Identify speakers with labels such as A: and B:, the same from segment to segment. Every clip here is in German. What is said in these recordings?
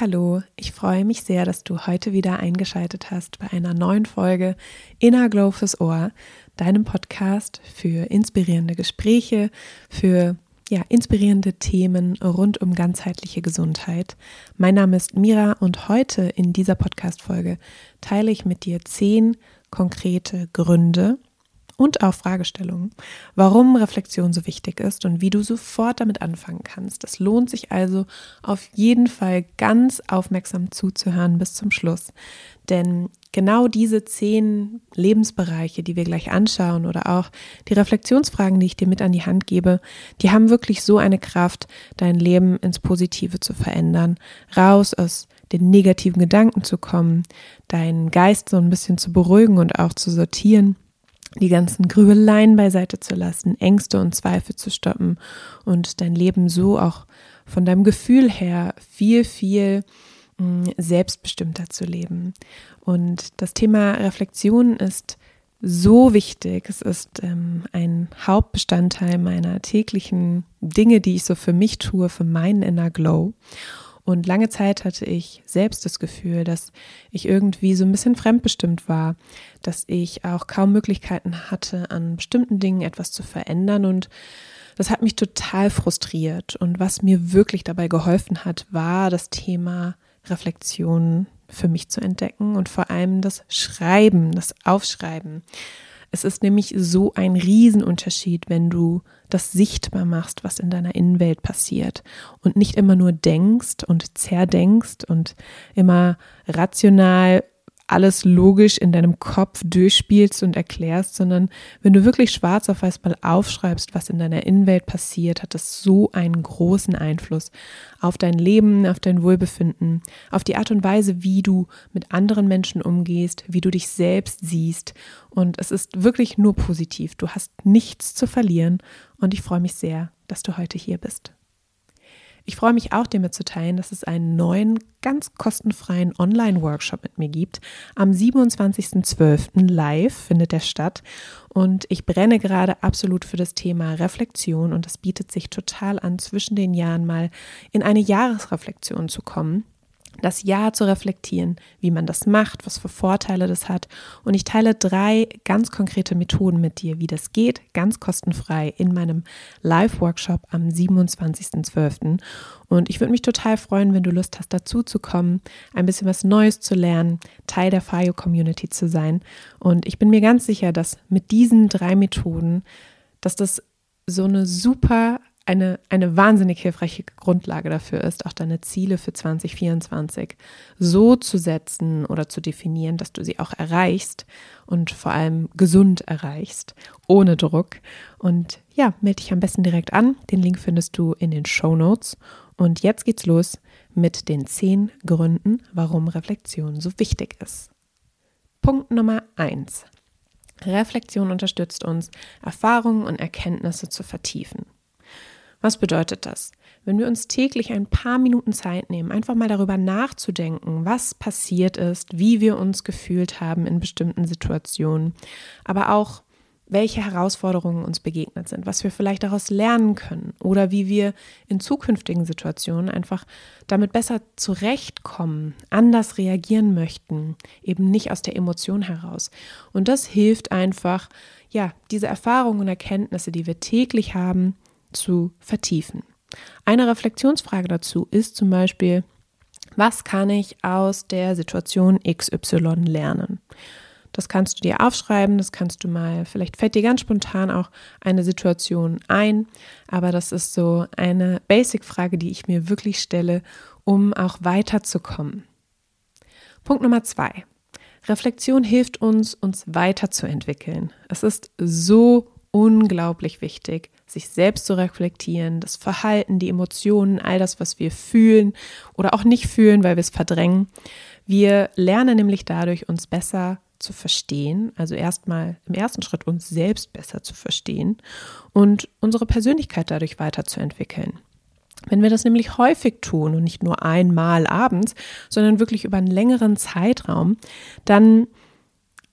A: hallo. Ich freue mich sehr, dass du heute wieder eingeschaltet hast bei einer neuen Folge Inner Glow fürs Ohr, deinem Podcast für inspirierende Gespräche, für ja, inspirierende Themen rund um ganzheitliche Gesundheit. Mein Name ist Mira und heute in dieser Podcast-Folge teile ich mit dir zehn konkrete Gründe, und auch Fragestellungen, warum Reflexion so wichtig ist und wie du sofort damit anfangen kannst. Es lohnt sich also auf jeden Fall ganz aufmerksam zuzuhören bis zum Schluss. Denn genau diese zehn Lebensbereiche, die wir gleich anschauen oder auch die Reflexionsfragen, die ich dir mit an die Hand gebe, die haben wirklich so eine Kraft, dein Leben ins Positive zu verändern, raus aus den negativen Gedanken zu kommen, deinen Geist so ein bisschen zu beruhigen und auch zu sortieren die ganzen Grübeleien beiseite zu lassen, Ängste und Zweifel zu stoppen und dein Leben so auch von deinem Gefühl her viel, viel mm, selbstbestimmter zu leben. Und das Thema Reflexion ist so wichtig. Es ist ähm, ein Hauptbestandteil meiner täglichen Dinge, die ich so für mich tue, für meinen Inner Glow. Und lange Zeit hatte ich selbst das Gefühl, dass ich irgendwie so ein bisschen fremdbestimmt war, dass ich auch kaum Möglichkeiten hatte, an bestimmten Dingen etwas zu verändern. Und das hat mich total frustriert. Und was mir wirklich dabei geholfen hat, war das Thema Reflexion für mich zu entdecken und vor allem das Schreiben, das Aufschreiben. Es ist nämlich so ein Riesenunterschied, wenn du das sichtbar machst, was in deiner Innenwelt passiert und nicht immer nur denkst und zerdenkst und immer rational alles logisch in deinem Kopf durchspielst und erklärst, sondern wenn du wirklich schwarz auf weiß mal aufschreibst, was in deiner Innenwelt passiert, hat das so einen großen Einfluss auf dein Leben, auf dein Wohlbefinden, auf die Art und Weise, wie du mit anderen Menschen umgehst, wie du dich selbst siehst. Und es ist wirklich nur positiv. Du hast nichts zu verlieren und ich freue mich sehr, dass du heute hier bist. Ich freue mich auch, dir mitzuteilen, dass es einen neuen, ganz kostenfreien Online-Workshop mit mir gibt. Am 27.12. live findet der statt. Und ich brenne gerade absolut für das Thema Reflexion und es bietet sich total an, zwischen den Jahren mal in eine Jahresreflexion zu kommen das Jahr zu reflektieren, wie man das macht, was für Vorteile das hat. Und ich teile drei ganz konkrete Methoden mit dir, wie das geht, ganz kostenfrei in meinem Live-Workshop am 27.12. Und ich würde mich total freuen, wenn du Lust hast, dazu zu kommen, ein bisschen was Neues zu lernen, Teil der FIO Community zu sein. Und ich bin mir ganz sicher, dass mit diesen drei Methoden, dass das so eine super eine, eine wahnsinnig hilfreiche Grundlage dafür ist, auch deine Ziele für 2024 so zu setzen oder zu definieren, dass du sie auch erreichst und vor allem gesund erreichst, ohne Druck. Und ja, melde dich am besten direkt an. Den Link findest du in den Show Notes. Und jetzt geht's los mit den zehn Gründen, warum Reflexion so wichtig ist. Punkt Nummer eins. Reflexion unterstützt uns, Erfahrungen und Erkenntnisse zu vertiefen. Was bedeutet das? Wenn wir uns täglich ein paar Minuten Zeit nehmen, einfach mal darüber nachzudenken, was passiert ist, wie wir uns gefühlt haben in bestimmten Situationen, aber auch welche Herausforderungen uns begegnet sind, was wir vielleicht daraus lernen können oder wie wir in zukünftigen Situationen einfach damit besser zurechtkommen, anders reagieren möchten, eben nicht aus der Emotion heraus. Und das hilft einfach, ja, diese Erfahrungen und Erkenntnisse, die wir täglich haben, zu vertiefen. Eine Reflexionsfrage dazu ist zum Beispiel, was kann ich aus der Situation XY lernen? Das kannst du dir aufschreiben, das kannst du mal, vielleicht fällt dir ganz spontan auch eine Situation ein, aber das ist so eine Basic-Frage, die ich mir wirklich stelle, um auch weiterzukommen. Punkt Nummer zwei. Reflexion hilft uns, uns weiterzuentwickeln. Es ist so unglaublich wichtig, sich selbst zu reflektieren, das Verhalten, die Emotionen, all das, was wir fühlen oder auch nicht fühlen, weil wir es verdrängen. Wir lernen nämlich dadurch, uns besser zu verstehen, also erstmal im ersten Schritt uns selbst besser zu verstehen und unsere Persönlichkeit dadurch weiterzuentwickeln. Wenn wir das nämlich häufig tun und nicht nur einmal abends, sondern wirklich über einen längeren Zeitraum, dann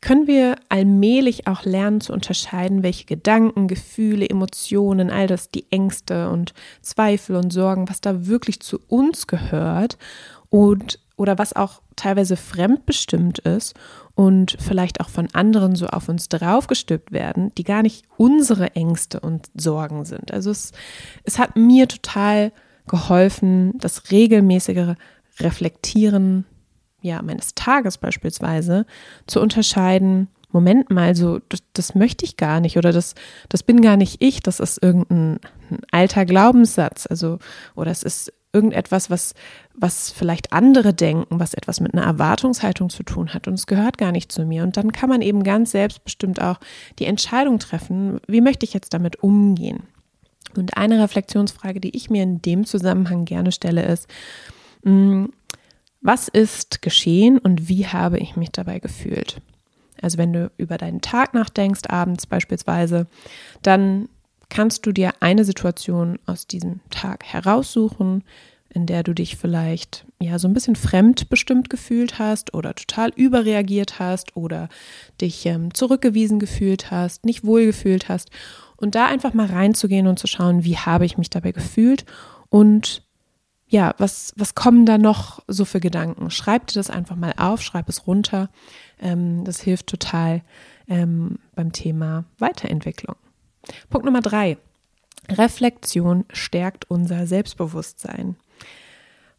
A: können wir allmählich auch lernen zu unterscheiden, welche Gedanken, Gefühle, Emotionen, all das, die Ängste und Zweifel und Sorgen, was da wirklich zu uns gehört und oder was auch teilweise fremdbestimmt ist und vielleicht auch von anderen so auf uns draufgestülpt werden, die gar nicht unsere Ängste und Sorgen sind. Also es, es hat mir total geholfen, das regelmäßigere Reflektieren ja, meines Tages beispielsweise zu unterscheiden, Moment mal, so, das, das, möchte ich gar nicht oder das, das bin gar nicht ich, das ist irgendein alter Glaubenssatz, also, oder es ist irgendetwas, was, was vielleicht andere denken, was etwas mit einer Erwartungshaltung zu tun hat und es gehört gar nicht zu mir. Und dann kann man eben ganz selbstbestimmt auch die Entscheidung treffen, wie möchte ich jetzt damit umgehen. Und eine Reflexionsfrage, die ich mir in dem Zusammenhang gerne stelle, ist, mm, was ist geschehen und wie habe ich mich dabei gefühlt? Also wenn du über deinen Tag nachdenkst, abends beispielsweise, dann kannst du dir eine Situation aus diesem Tag heraussuchen, in der du dich vielleicht ja so ein bisschen fremdbestimmt gefühlt hast oder total überreagiert hast oder dich ähm, zurückgewiesen gefühlt hast, nicht wohl gefühlt hast und da einfach mal reinzugehen und zu schauen, wie habe ich mich dabei gefühlt und ja, was, was kommen da noch so für Gedanken? Schreib dir das einfach mal auf, schreib es runter. Ähm, das hilft total ähm, beim Thema Weiterentwicklung. Punkt Nummer drei. Reflexion stärkt unser Selbstbewusstsein.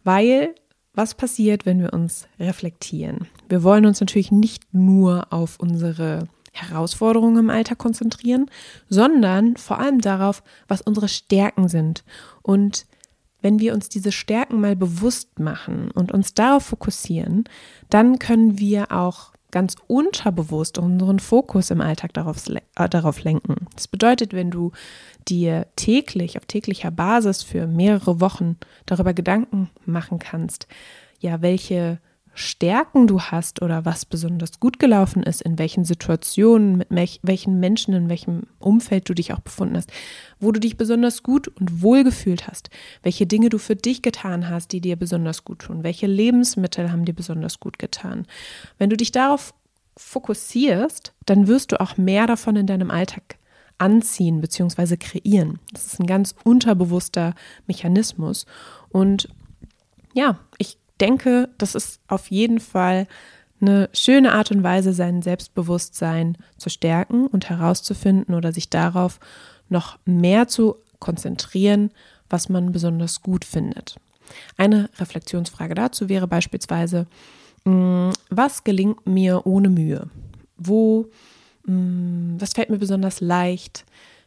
A: Weil was passiert, wenn wir uns reflektieren? Wir wollen uns natürlich nicht nur auf unsere Herausforderungen im Alltag konzentrieren, sondern vor allem darauf, was unsere Stärken sind. Und wenn wir uns diese Stärken mal bewusst machen und uns darauf fokussieren, dann können wir auch ganz unterbewusst unseren Fokus im Alltag darauf, äh, darauf lenken. Das bedeutet, wenn du dir täglich, auf täglicher Basis für mehrere Wochen darüber Gedanken machen kannst, ja, welche Stärken du hast oder was besonders gut gelaufen ist, in welchen Situationen, mit welchen Menschen, in welchem Umfeld du dich auch befunden hast, wo du dich besonders gut und wohl gefühlt hast, welche Dinge du für dich getan hast, die dir besonders gut tun, welche Lebensmittel haben dir besonders gut getan. Wenn du dich darauf fokussierst, dann wirst du auch mehr davon in deinem Alltag anziehen bzw. kreieren. Das ist ein ganz unterbewusster Mechanismus und ja, ich denke, das ist auf jeden Fall eine schöne Art und Weise, sein Selbstbewusstsein zu stärken und herauszufinden oder sich darauf noch mehr zu konzentrieren, was man besonders gut findet. Eine Reflexionsfrage dazu wäre beispielsweise, mm, was gelingt mir ohne Mühe? Wo, mm, was fällt mir besonders leicht?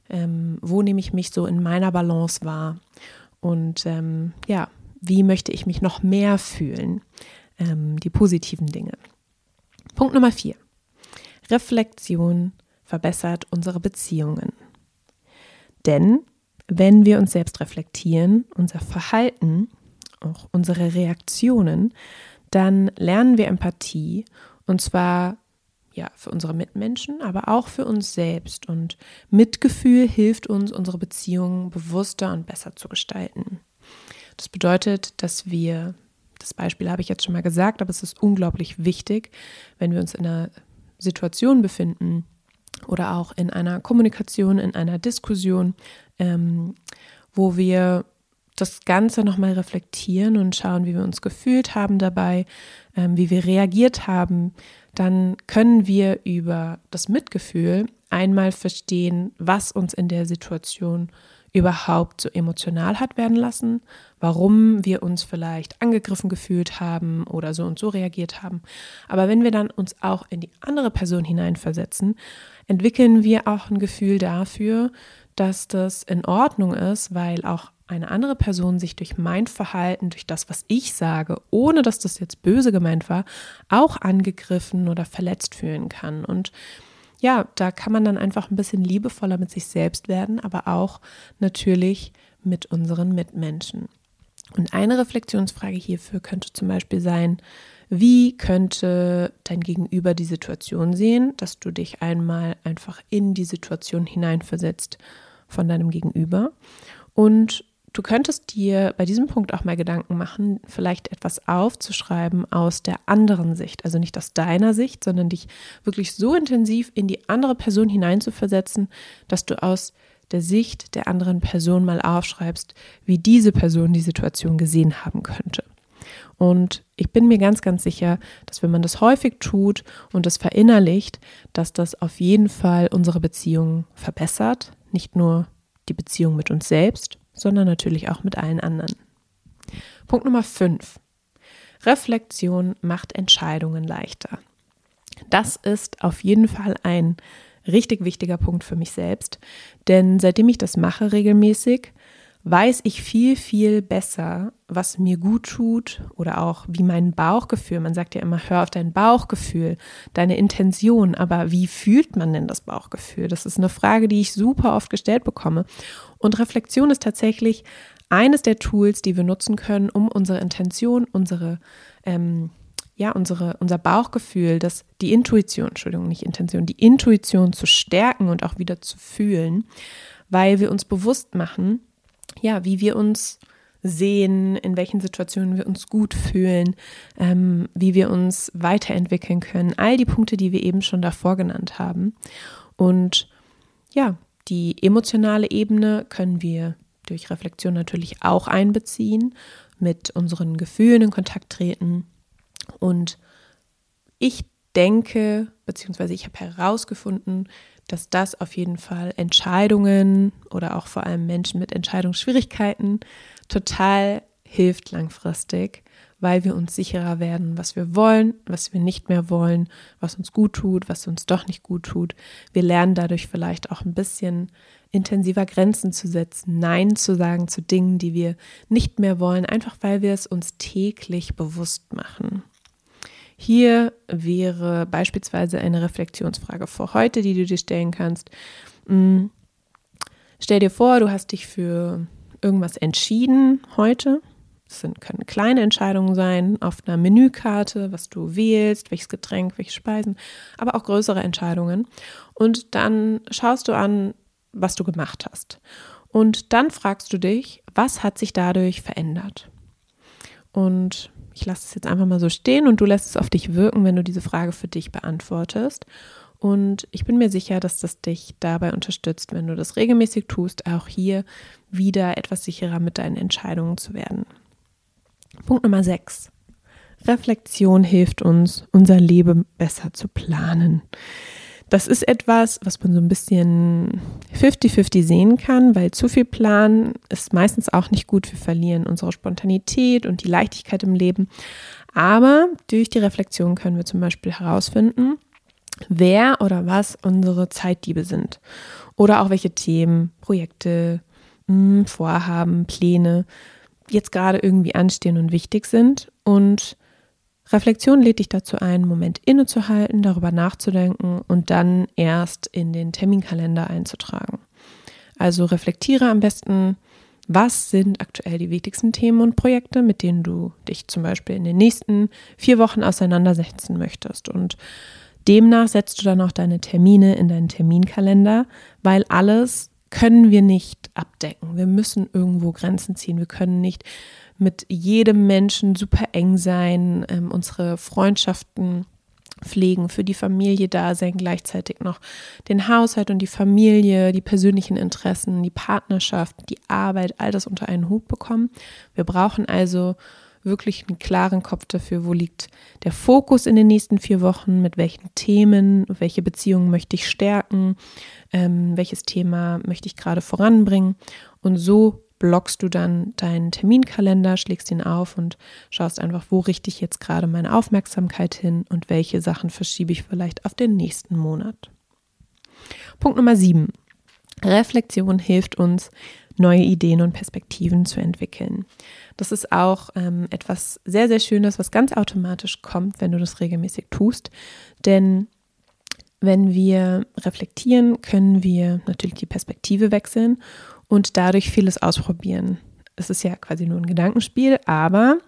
A: Ähm, wo nehme ich mich so in meiner Balance wahr? Und ähm, ja, wie möchte ich mich noch mehr fühlen? Ähm, die positiven Dinge. Punkt Nummer vier. Reflexion verbessert unsere Beziehungen. Denn wenn wir uns selbst reflektieren, unser Verhalten, auch unsere Reaktionen, dann lernen wir Empathie und zwar ja, für unsere Mitmenschen, aber auch für uns selbst. Und Mitgefühl hilft uns, unsere Beziehungen bewusster und besser zu gestalten. Das bedeutet, dass wir, das Beispiel habe ich jetzt schon mal gesagt, aber es ist unglaublich wichtig, wenn wir uns in einer Situation befinden oder auch in einer Kommunikation, in einer Diskussion, ähm, wo wir das Ganze nochmal reflektieren und schauen, wie wir uns gefühlt haben dabei, ähm, wie wir reagiert haben, dann können wir über das Mitgefühl einmal verstehen, was uns in der Situation überhaupt so emotional hat werden lassen, warum wir uns vielleicht angegriffen gefühlt haben oder so und so reagiert haben. Aber wenn wir dann uns auch in die andere Person hineinversetzen, entwickeln wir auch ein Gefühl dafür, dass das in Ordnung ist, weil auch eine andere Person sich durch mein Verhalten, durch das, was ich sage, ohne dass das jetzt böse gemeint war, auch angegriffen oder verletzt fühlen kann. Und ja, da kann man dann einfach ein bisschen liebevoller mit sich selbst werden, aber auch natürlich mit unseren Mitmenschen. Und eine Reflexionsfrage hierfür könnte zum Beispiel sein, wie könnte dein Gegenüber die Situation sehen, dass du dich einmal einfach in die Situation hineinversetzt von deinem Gegenüber und Du könntest dir bei diesem Punkt auch mal Gedanken machen, vielleicht etwas aufzuschreiben aus der anderen Sicht, also nicht aus deiner Sicht, sondern dich wirklich so intensiv in die andere Person hineinzuversetzen, dass du aus der Sicht der anderen Person mal aufschreibst, wie diese Person die Situation gesehen haben könnte. Und ich bin mir ganz, ganz sicher, dass wenn man das häufig tut und es verinnerlicht, dass das auf jeden Fall unsere Beziehung verbessert. Nicht nur die Beziehung mit uns selbst, sondern natürlich auch mit allen anderen. Punkt Nummer 5. Reflexion macht Entscheidungen leichter. Das ist auf jeden Fall ein richtig wichtiger Punkt für mich selbst, denn seitdem ich das mache regelmäßig, weiß ich viel, viel besser, was mir gut tut oder auch wie mein Bauchgefühl, man sagt ja immer, hör auf dein Bauchgefühl, deine Intention, aber wie fühlt man denn das Bauchgefühl? Das ist eine Frage, die ich super oft gestellt bekomme. Und Reflexion ist tatsächlich eines der Tools, die wir nutzen können, um unsere Intention, unsere ähm, ja, unsere, unser Bauchgefühl, das, die Intuition, Entschuldigung, nicht Intention, die Intuition zu stärken und auch wieder zu fühlen, weil wir uns bewusst machen, ja, wie wir uns sehen, in welchen Situationen wir uns gut fühlen, ähm, wie wir uns weiterentwickeln können. All die Punkte, die wir eben schon davor genannt haben. Und ja, die emotionale Ebene können wir durch Reflexion natürlich auch einbeziehen, mit unseren Gefühlen in Kontakt treten. Und ich denke, beziehungsweise ich habe herausgefunden, dass das auf jeden Fall Entscheidungen oder auch vor allem Menschen mit Entscheidungsschwierigkeiten total hilft langfristig, weil wir uns sicherer werden, was wir wollen, was wir nicht mehr wollen, was uns gut tut, was uns doch nicht gut tut. Wir lernen dadurch vielleicht auch ein bisschen intensiver Grenzen zu setzen, Nein zu sagen zu Dingen, die wir nicht mehr wollen, einfach weil wir es uns täglich bewusst machen. Hier wäre beispielsweise eine Reflexionsfrage für heute, die du dir stellen kannst. Hm, stell dir vor, du hast dich für irgendwas entschieden heute. Das sind, können kleine Entscheidungen sein auf einer Menükarte, was du wählst, welches Getränk, welche Speisen, aber auch größere Entscheidungen. Und dann schaust du an, was du gemacht hast. Und dann fragst du dich, was hat sich dadurch verändert? Und ich lasse es jetzt einfach mal so stehen und du lässt es auf dich wirken, wenn du diese Frage für dich beantwortest. Und ich bin mir sicher, dass das dich dabei unterstützt, wenn du das regelmäßig tust, auch hier wieder etwas sicherer mit deinen Entscheidungen zu werden. Punkt Nummer 6. Reflexion hilft uns, unser Leben besser zu planen. Das ist etwas, was man so ein bisschen 50-50 sehen kann, weil zu viel Plan ist meistens auch nicht gut. Wir verlieren unsere Spontanität und die Leichtigkeit im Leben. Aber durch die Reflexion können wir zum Beispiel herausfinden, wer oder was unsere Zeitdiebe sind. Oder auch welche Themen, Projekte, hm, Vorhaben, Pläne jetzt gerade irgendwie anstehen und wichtig sind. Und Reflexion lädt dich dazu ein, einen Moment innezuhalten, darüber nachzudenken und dann erst in den Terminkalender einzutragen. Also reflektiere am besten, was sind aktuell die wichtigsten Themen und Projekte, mit denen du dich zum Beispiel in den nächsten vier Wochen auseinandersetzen möchtest. Und demnach setzt du dann auch deine Termine in deinen Terminkalender, weil alles können wir nicht abdecken. Wir müssen irgendwo Grenzen ziehen. Wir können nicht mit jedem Menschen super eng sein, ähm, unsere Freundschaften pflegen, für die Familie da sein, gleichzeitig noch den Haushalt und die Familie, die persönlichen Interessen, die Partnerschaft, die Arbeit, all das unter einen Hut bekommen. Wir brauchen also wirklich einen klaren Kopf dafür, wo liegt der Fokus in den nächsten vier Wochen, mit welchen Themen, welche Beziehungen möchte ich stärken, ähm, welches Thema möchte ich gerade voranbringen. Und so blockst du dann deinen Terminkalender, schlägst ihn auf und schaust einfach, wo richte ich jetzt gerade meine Aufmerksamkeit hin und welche Sachen verschiebe ich vielleicht auf den nächsten Monat. Punkt Nummer sieben. Reflexion hilft uns, neue Ideen und Perspektiven zu entwickeln. Das ist auch ähm, etwas sehr, sehr Schönes, was ganz automatisch kommt, wenn du das regelmäßig tust. Denn wenn wir reflektieren, können wir natürlich die Perspektive wechseln und dadurch vieles ausprobieren. Es ist ja quasi nur ein Gedankenspiel, aber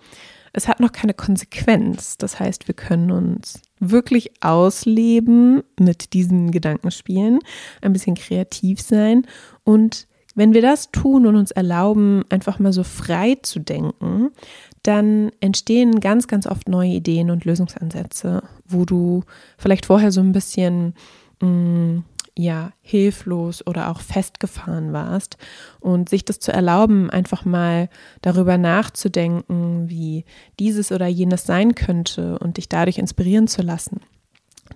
A: es hat noch keine Konsequenz. Das heißt, wir können uns wirklich ausleben mit diesen Gedankenspielen, ein bisschen kreativ sein und wenn wir das tun und uns erlauben, einfach mal so frei zu denken, dann entstehen ganz, ganz oft neue Ideen und Lösungsansätze, wo du vielleicht vorher so ein bisschen mh, mm, ja hilflos oder auch festgefahren warst und sich das zu erlauben, einfach mal darüber nachzudenken, wie dieses oder jenes sein könnte und dich dadurch inspirieren zu lassen.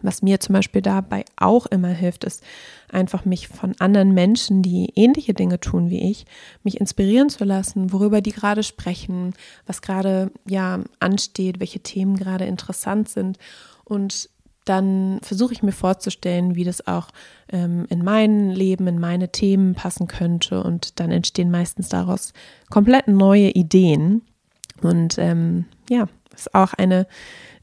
A: Was mir zum Beispiel dabei auch immer hilft, ist einfach mich von anderen Menschen, die ähnliche Dinge tun wie ich, mich inspirieren zu lassen, worüber die gerade sprechen, was gerade ja ansteht, welche Themen gerade interessant sind und dann versuche ich mir vorzustellen, wie das auch ähm, in mein Leben, in meine Themen passen könnte. Und dann entstehen meistens daraus komplett neue Ideen. Und ähm, ja, ist auch eine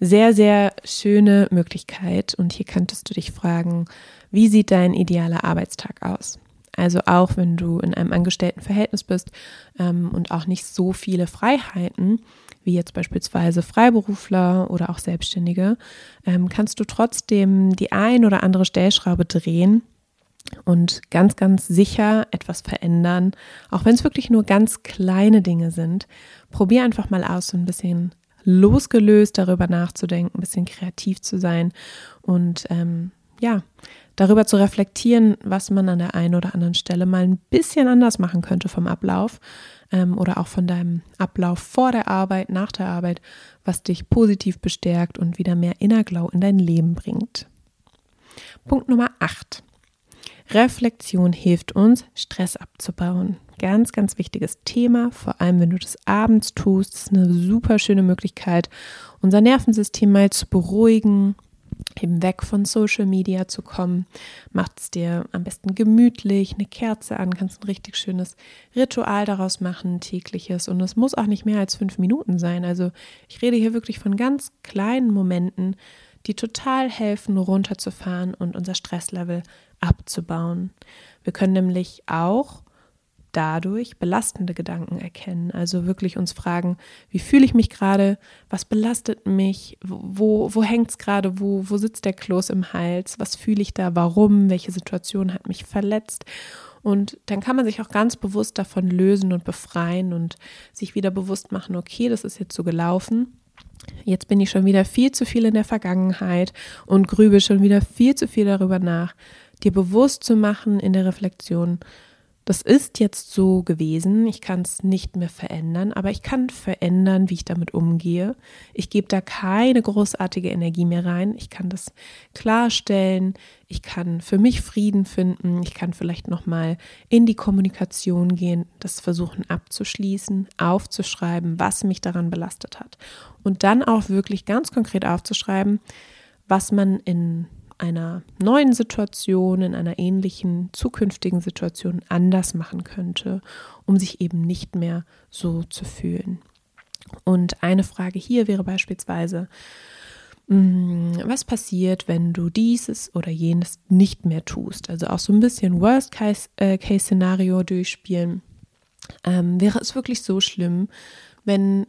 A: sehr, sehr schöne Möglichkeit. Und hier könntest du dich fragen, wie sieht dein idealer Arbeitstag aus? Also auch wenn du in einem Angestelltenverhältnis bist ähm, und auch nicht so viele Freiheiten, wie jetzt beispielsweise Freiberufler oder auch Selbstständige, ähm, kannst du trotzdem die ein oder andere Stellschraube drehen und ganz, ganz sicher etwas verändern, auch wenn es wirklich nur ganz kleine Dinge sind. Probier einfach mal aus, so ein bisschen losgelöst darüber nachzudenken, ein bisschen kreativ zu sein und ähm, ja, darüber zu reflektieren, was man an der einen oder anderen Stelle mal ein bisschen anders machen könnte vom Ablauf ähm, oder auch von deinem Ablauf vor der Arbeit, nach der Arbeit, was dich positiv bestärkt und wieder mehr Innerglau in dein Leben bringt. Punkt Nummer 8. Reflexion hilft uns, Stress abzubauen. Ganz, ganz wichtiges Thema, vor allem wenn du das abends tust. Das ist eine super schöne Möglichkeit, unser Nervensystem mal zu beruhigen, eben weg von Social Media zu kommen. Macht es dir am besten gemütlich, eine Kerze an, kannst ein richtig schönes Ritual daraus machen, tägliches. Und es muss auch nicht mehr als fünf Minuten sein. Also ich rede hier wirklich von ganz kleinen Momenten, die total helfen, runterzufahren und unser Stresslevel abzubauen. Wir können nämlich auch dadurch belastende Gedanken erkennen. Also wirklich uns fragen, wie fühle ich mich gerade, was belastet mich, wo, wo hängt es gerade, wo, wo sitzt der Kloß im Hals, was fühle ich da, warum, welche Situation hat mich verletzt. Und dann kann man sich auch ganz bewusst davon lösen und befreien und sich wieder bewusst machen, okay, das ist jetzt so gelaufen. Jetzt bin ich schon wieder viel zu viel in der Vergangenheit und grübe schon wieder viel zu viel darüber nach. Dir bewusst zu machen in der Reflexion, das ist jetzt so gewesen, ich kann es nicht mehr verändern, aber ich kann verändern, wie ich damit umgehe. Ich gebe da keine großartige Energie mehr rein. Ich kann das klarstellen, ich kann für mich Frieden finden, ich kann vielleicht noch mal in die Kommunikation gehen, das versuchen abzuschließen, aufzuschreiben, was mich daran belastet hat und dann auch wirklich ganz konkret aufzuschreiben, was man in einer neuen Situation, in einer ähnlichen zukünftigen Situation anders machen könnte, um sich eben nicht mehr so zu fühlen. Und eine Frage hier wäre beispielsweise, mm, was passiert, wenn du dieses oder jenes nicht mehr tust? Also auch so ein bisschen Worst-Case-Szenario äh, durchspielen. Ähm, wäre es wirklich so schlimm, wenn,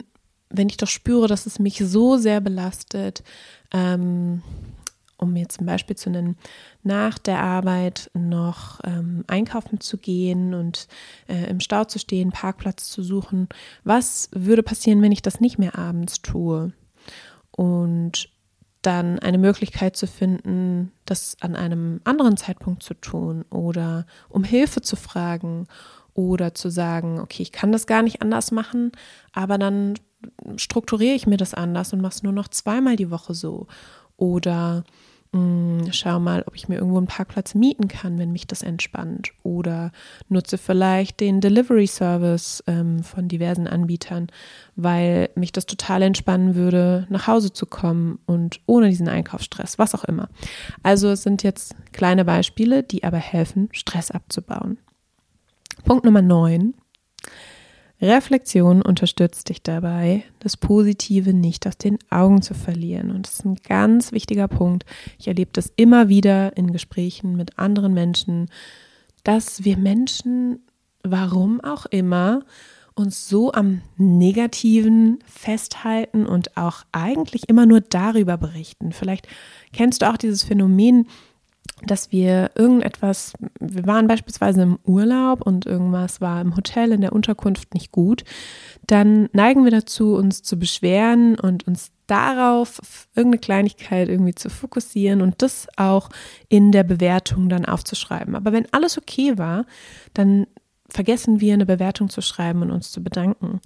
A: wenn ich doch spüre, dass es mich so sehr belastet, ähm, um mir zum Beispiel zu nennen, nach der Arbeit noch ähm, einkaufen zu gehen und äh, im Stau zu stehen, Parkplatz zu suchen. Was würde passieren, wenn ich das nicht mehr abends tue? Und dann eine Möglichkeit zu finden, das an einem anderen Zeitpunkt zu tun oder um Hilfe zu fragen oder zu sagen, okay, ich kann das gar nicht anders machen, aber dann strukturiere ich mir das anders und mache es nur noch zweimal die Woche so. Oder hm, schau mal, ob ich mir irgendwo einen Parkplatz mieten kann, wenn mich das entspannt. Oder nutze vielleicht den Delivery Service ähm, von diversen Anbietern, weil mich das total entspannen würde, nach Hause zu kommen und ohne diesen Einkaufsstress, was auch immer. Also es sind jetzt kleine Beispiele, die aber helfen, Stress abzubauen. Punkt Nummer 9. Reflexion unterstützt dich dabei, das Positive nicht aus den Augen zu verlieren. Und das ist ein ganz wichtiger Punkt. Ich erlebe das immer wieder in Gesprächen mit anderen Menschen, dass wir Menschen, warum auch immer, uns so am Negativen festhalten und auch eigentlich immer nur darüber berichten. Vielleicht kennst du auch dieses Phänomen, dass wir irgendetwas, wir waren beispielsweise im Urlaub und irgendwas war im Hotel in der Unterkunft nicht gut, dann neigen wir dazu, uns zu beschweren und uns darauf irgendeine Kleinigkeit irgendwie zu fokussieren und das auch in der Bewertung dann aufzuschreiben. Aber wenn alles okay war, dann vergessen wir eine Bewertung zu schreiben und uns zu bedanken,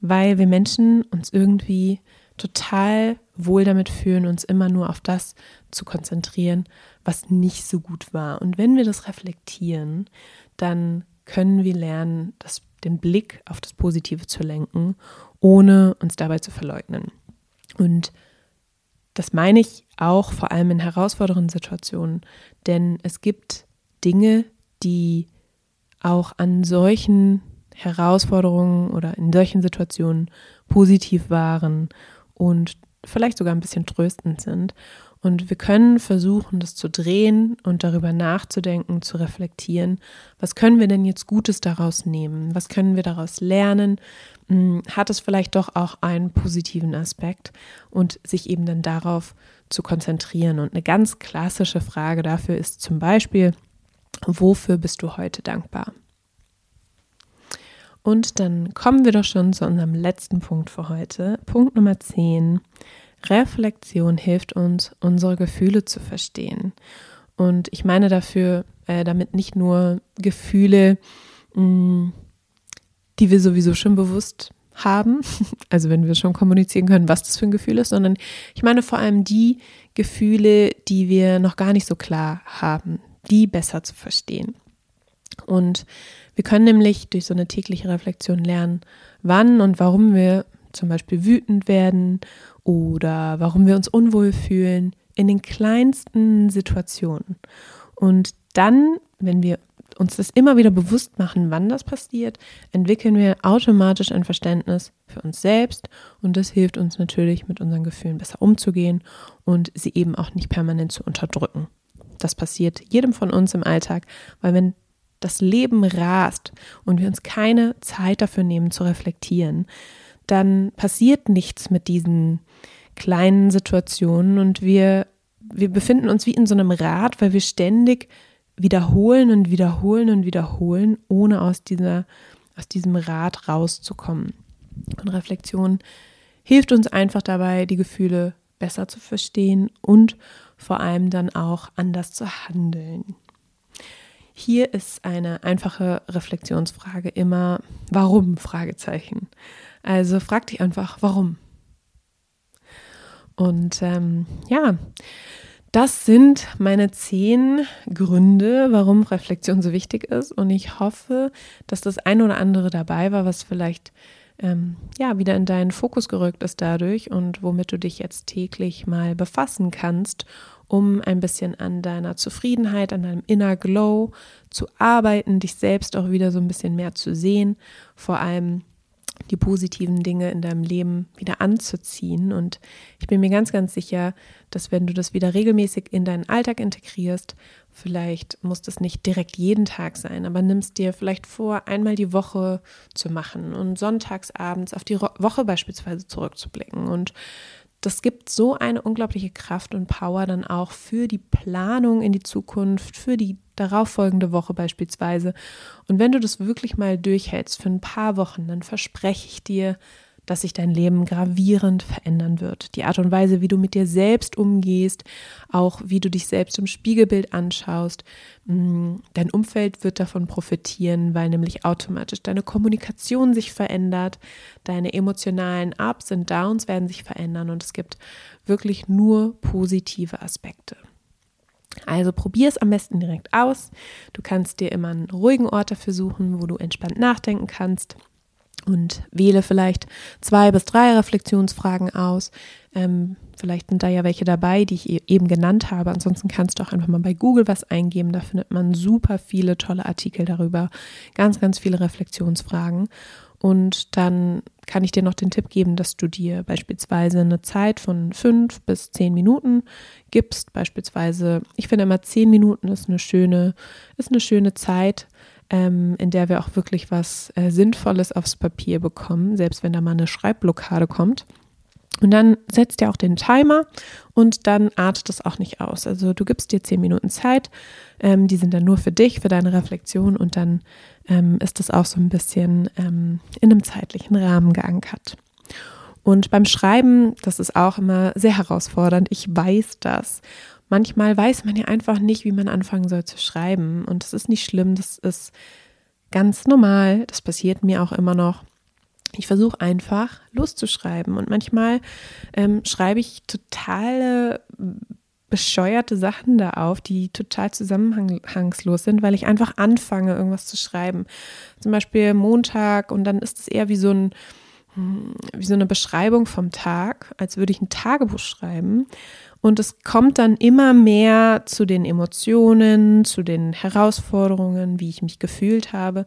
A: weil wir Menschen uns irgendwie total wohl damit fühlen, uns immer nur auf das zu konzentrieren, was nicht so gut war. Und wenn wir das reflektieren, dann können wir lernen, das, den Blick auf das Positive zu lenken, ohne uns dabei zu verleugnen. Und das meine ich auch vor allem in herausfordernden Situationen, denn es gibt Dinge, die auch an solchen Herausforderungen oder in solchen Situationen positiv waren und vielleicht sogar ein bisschen tröstend sind. Und wir können versuchen, das zu drehen und darüber nachzudenken, zu reflektieren. Was können wir denn jetzt Gutes daraus nehmen? Was können wir daraus lernen? Hm, hat es vielleicht doch auch einen positiven Aspekt und sich eben dann darauf zu konzentrieren? Und eine ganz klassische Frage dafür ist zum Beispiel, wofür bist du heute dankbar? Und dann kommen wir doch schon zu unserem letzten Punkt für heute. Punkt Nummer 10. Reflexion hilft uns, unsere Gefühle zu verstehen. Und ich meine dafür äh, damit nicht nur Gefühle, mh, mm, die wir sowieso schon bewusst haben, also wenn wir schon kommunizieren können, was das für ein Gefühl ist, sondern ich meine vor allem die Gefühle, die wir noch gar nicht so klar haben, die besser zu verstehen. Und wir können nämlich durch so eine tägliche Reflexion lernen, wann und warum wir zum Beispiel wütend werden oder warum wir uns unwohl fühlen in den kleinsten Situationen. Und dann, wenn wir uns das immer wieder bewusst machen, wann das passiert, entwickeln wir automatisch ein Verständnis für uns selbst und das hilft uns natürlich, mit unseren Gefühlen besser umzugehen und sie eben auch nicht permanent zu unterdrücken. Das passiert jedem von uns im Alltag, weil wenn das Leben rast und wir uns keine Zeit dafür nehmen zu reflektieren, dann passiert nichts mit diesen kleinen Situationen und wir, wir befinden uns wie in so einem Rad, weil wir ständig wiederholen und wiederholen und wiederholen, ohne aus, dieser, aus diesem Rad rauszukommen. Und Reflexion hilft uns einfach dabei, die Gefühle besser zu verstehen und vor allem dann auch anders zu handeln. Hier ist eine einfache Reflexionsfrage immer, warum? Fragezeichen. Also frag dich einfach, warum? Und ähm, ja, das sind meine zehn Gründe, warum Reflexion so wichtig ist. Und ich hoffe, dass das ein oder andere dabei war, was vielleicht ähm, ja wieder in deinen Fokus gerückt ist dadurch und womit du dich jetzt täglich mal befassen kannst um ein bisschen an deiner Zufriedenheit, an deinem Inner Glow zu arbeiten, dich selbst auch wieder so ein bisschen mehr zu sehen, vor allem die positiven Dinge in deinem Leben wieder anzuziehen. Und ich bin mir ganz, ganz sicher, dass wenn du das wieder regelmäßig in deinen Alltag integrierst, vielleicht muss das nicht direkt jeden Tag sein, aber nimmst dir vielleicht vor, einmal die Woche zu machen und sonntags abends auf die Woche beispielsweise zurückzublicken und das gibt so eine unglaubliche Kraft und Power dann auch für die Planung in die Zukunft, für die darauffolgende Woche beispielsweise. Und wenn du das wirklich mal durchhältst für ein paar Wochen, dann verspreche ich dir, dass sich dein Leben gravierend verändern wird. Die Art und Weise, wie du mit dir selbst umgehst, auch wie du dich selbst im Spiegelbild anschaust. Mm, dein Umfeld wird davon profitieren, weil nämlich automatisch deine Kommunikation sich verändert, deine emotionalen Ups und Downs werden sich verändern und es gibt wirklich nur positive Aspekte. Also probier es am besten direkt aus. Du kannst dir immer einen ruhigen Ort dafür suchen, wo du entspannt nachdenken kannst und wähle vielleicht zwei bis drei Reflexionsfragen aus. Ähm, vielleicht sind da ja welche dabei, die ich e-, eben genannt habe. Ansonsten kannst du auch einfach mal bei Google was eingeben. Da findet man super viele tolle Artikel darüber, ganz, ganz viele Reflexionsfragen. Und dann kann ich dir noch den Tipp geben, dass du dir beispielsweise eine Zeit von fünf bis zehn Minuten gibst. Beispielsweise, ich finde immer zehn Minuten ist eine schöne, ist eine schöne Zeit ähm, in der wir auch wirklich was äh, Sinnvolles aufs Papier bekommen, selbst wenn da mal eine Schreibblockade kommt. Und dann setzt ihr auch den Timer und dann artet es auch nicht aus. Also du gibst dir zehn Minuten Zeit, ähm, die sind dann nur für dich, für deine Reflexion und dann ähm, ist das auch so ein bisschen ähm, in einem zeitlichen Rahmen geankert. Und beim Schreiben, das ist auch immer sehr herausfordernd. Ich weiß das. Manchmal weiß man ja einfach nicht, wie man anfangen soll zu schreiben. Und das ist nicht schlimm, das ist ganz normal. Das passiert mir auch immer noch. Ich versuche einfach loszuschreiben. Und manchmal ähm, schreibe ich totale bescheuerte Sachen da auf, die total zusammenhangslos sind, weil ich einfach anfange, irgendwas zu schreiben. Zum Beispiel Montag und dann ist es eher wie so ein hm, wie so eine Beschreibung vom Tag, als würde ich ein Tagebuch schreiben. Und es kommt dann immer mehr zu den Emotionen, zu den Herausforderungen, wie ich mich gefühlt habe.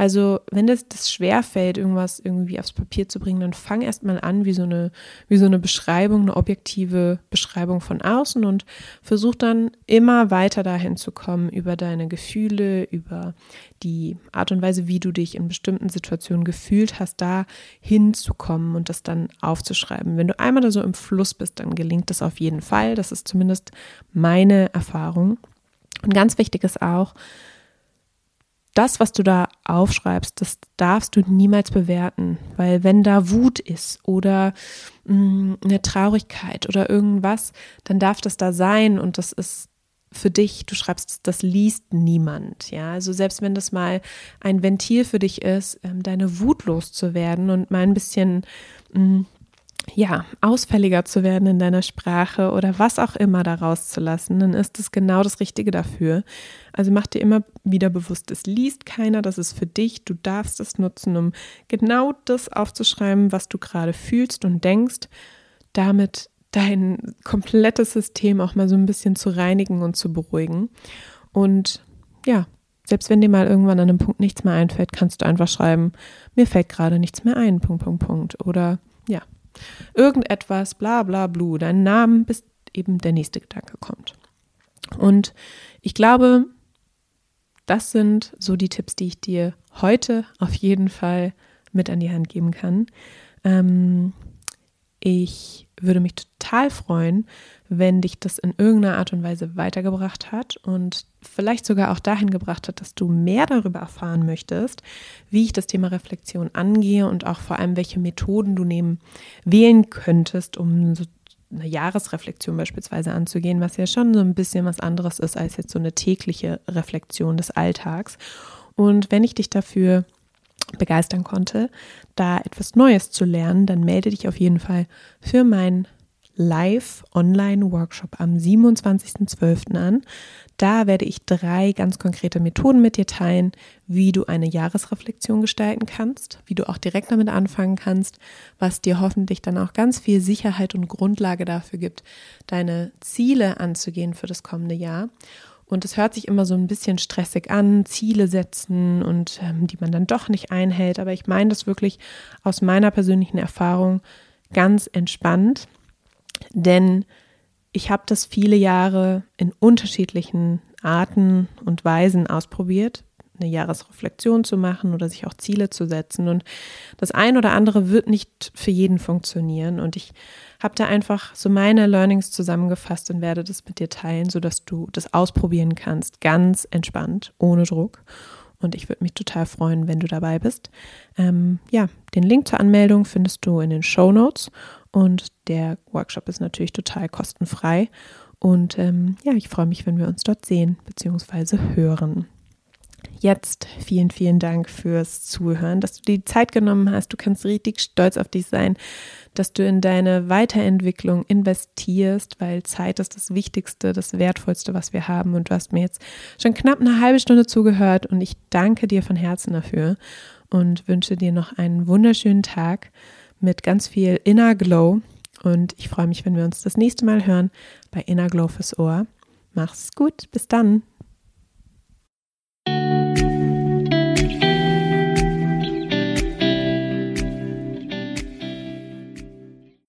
A: Also, wenn das, das schwer fällt, irgendwas irgendwie aufs Papier zu bringen, dann fang erst mal an, wie so eine, wie so eine Beschreibung, eine objektive Beschreibung von außen und versuch dann immer weiter dahin zu kommen über deine Gefühle, über die Art und Weise, wie du dich in bestimmten Situationen gefühlt hast, da hinzukommen und das dann aufzuschreiben. Wenn du einmal da so im Fluss bist, dann gelingt das auf jeden Fall. Das ist zumindest meine Erfahrung. Und ganz wichtig ist auch, das, was du da aufschreibst, das darfst du niemals bewerten, weil wenn da Wut ist oder mh, mm, eine Traurigkeit oder irgendwas, dann darf das da sein und das ist für dich, du schreibst, das liest niemand, ja. Also selbst wenn das mal ein Ventil für dich ist, ähm, deine Wut loszuwerden und mal ein bisschen mh, mm, ja, ausfälliger zu werden in deiner Sprache oder was auch immer da rauszulassen, dann ist es genau das Richtige dafür. Also mach dir immer wieder bewusst, es liest keiner, das ist für dich, du darfst es nutzen, um genau das aufzuschreiben, was du gerade fühlst und denkst, damit dein komplettes System auch mal so ein bisschen zu reinigen und zu beruhigen. Und ja, selbst wenn dir mal irgendwann an einem Punkt nichts mehr einfällt, kannst du einfach schreiben, mir fällt gerade nichts mehr ein, Punkt, Punkt, Punkt. Oder irgendetwas, bla bla blu, deinen Namen, bis eben der nächste Gedanke kommt. Und ich glaube, das sind so die Tipps, die ich dir heute auf jeden Fall mit an die Hand geben kann. Ähm, ich würde mich total freuen, wenn dich das in irgendeiner Art und Weise weitergebracht hat und vielleicht sogar auch dahin gebracht hat, dass du mehr darüber erfahren möchtest, wie ich das Thema Reflexion angehe und auch vor allem, welche Methoden du nehmen, wählen könntest, um so eine Jahresreflexion beispielsweise anzugehen, was ja schon so ein bisschen was anderes ist als jetzt so eine tägliche Reflexion des Alltags. Und wenn ich dich dafür begeistern konnte, da etwas Neues zu lernen, dann melde dich auf jeden Fall für meinen Live-Online-Workshop am 27.12. an. Da werde ich drei ganz konkrete Methoden mit dir teilen, wie du eine Jahresreflexion gestalten kannst, wie du auch direkt damit anfangen kannst, was dir hoffentlich dann auch ganz viel Sicherheit und Grundlage dafür gibt, deine Ziele anzugehen für das kommende Jahr. Und es hört sich immer so ein bisschen stressig an, Ziele setzen und ähm, die man dann doch nicht einhält. Aber ich meine das wirklich aus meiner persönlichen Erfahrung ganz entspannt. Denn ich habe das viele Jahre in unterschiedlichen Arten und Weisen ausprobiert, eine Jahresreflexion zu machen oder sich auch Ziele zu setzen. Und das ein oder andere wird nicht für jeden funktionieren. Und ich habe da einfach so meine Learnings zusammengefasst und werde das mit dir teilen, sodass du das ausprobieren kannst, ganz entspannt, ohne Druck. Und ich würde mich total freuen, wenn du dabei bist. Ähm, ja, den Link zur Anmeldung findest du in den Show Notes und der Workshop ist natürlich total kostenfrei. Und ähm, ja, ich freue mich, wenn wir uns dort sehen bzw. hören. Jetzt vielen, vielen Dank fürs Zuhören, dass du dir die Zeit genommen hast. Du kannst richtig stolz auf dich sein, dass du in deine Weiterentwicklung investierst, weil Zeit ist das Wichtigste, das Wertvollste, was wir haben. Und du hast mir jetzt schon knapp eine halbe Stunde zugehört und ich danke dir von Herzen dafür und wünsche dir noch einen wunderschönen Tag mit ganz viel Inner Glow. Und ich freue mich, wenn wir uns das nächste Mal hören bei Inner Glow fürs Ohr. Mach's gut, bis dann.